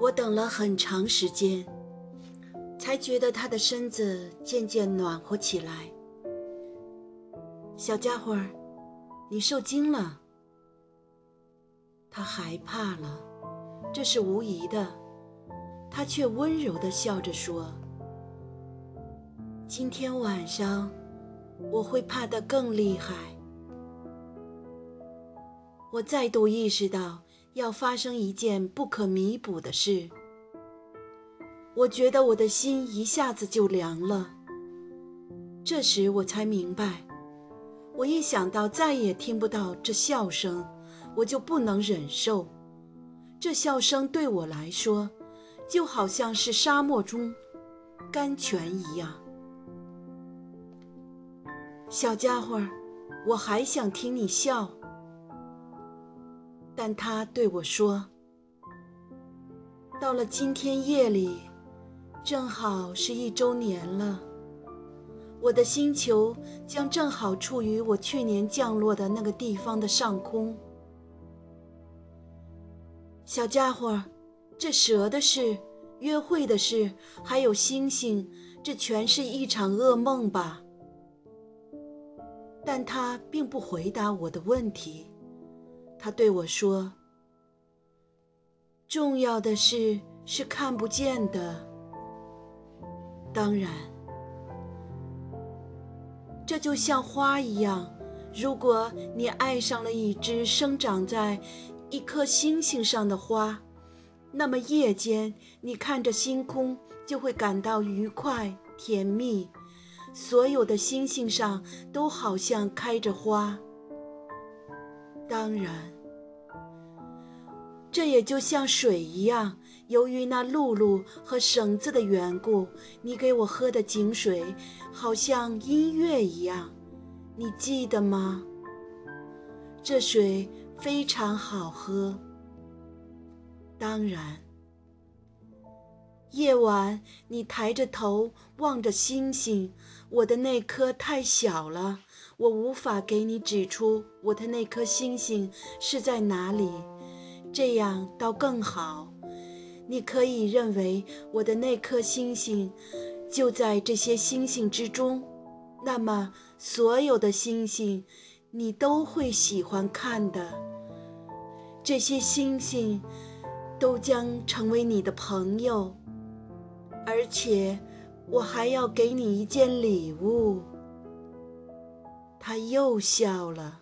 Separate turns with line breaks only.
我等了很长时间，才觉得他的身子渐渐暖和起来。小家伙，你受惊了。他害怕了，这是无疑的。他却温柔地笑着说：“今天晚上我会怕得更厉害。”我再度意识到。要发生一件不可弥补的事，我觉得我的心一下子就凉了。这时我才明白，我一想到再也听不到这笑声，我就不能忍受。这笑声对我来说，就好像是沙漠中甘泉一样。小家伙，我还想听你笑。但他对我说：“到了今天夜里，正好是一周年了。我的星球将正好处于我去年降落的那个地方的上空。小家伙，这蛇的事、约会的事，还有星星，这全是一场噩梦吧？”但他并不回答我的问题。他对我说：“重要的事是看不见的。当然，这就像花一样，如果你爱上了一只生长在一颗星星上的花，那么夜间你看着星空就会感到愉快甜蜜，所有的星星上都好像开着花。”当然，这也就像水一样，由于那露露和绳子的缘故，你给我喝的井水好像音乐一样，你记得吗？这水非常好喝。当然，夜晚你抬着头望着星星，我的那颗太小了。我无法给你指出我的那颗星星是在哪里，这样倒更好。你可以认为我的那颗星星就在这些星星之中，那么所有的星星你都会喜欢看的。这些星星都将成为你的朋友，而且我还要给你一件礼物。他又笑了。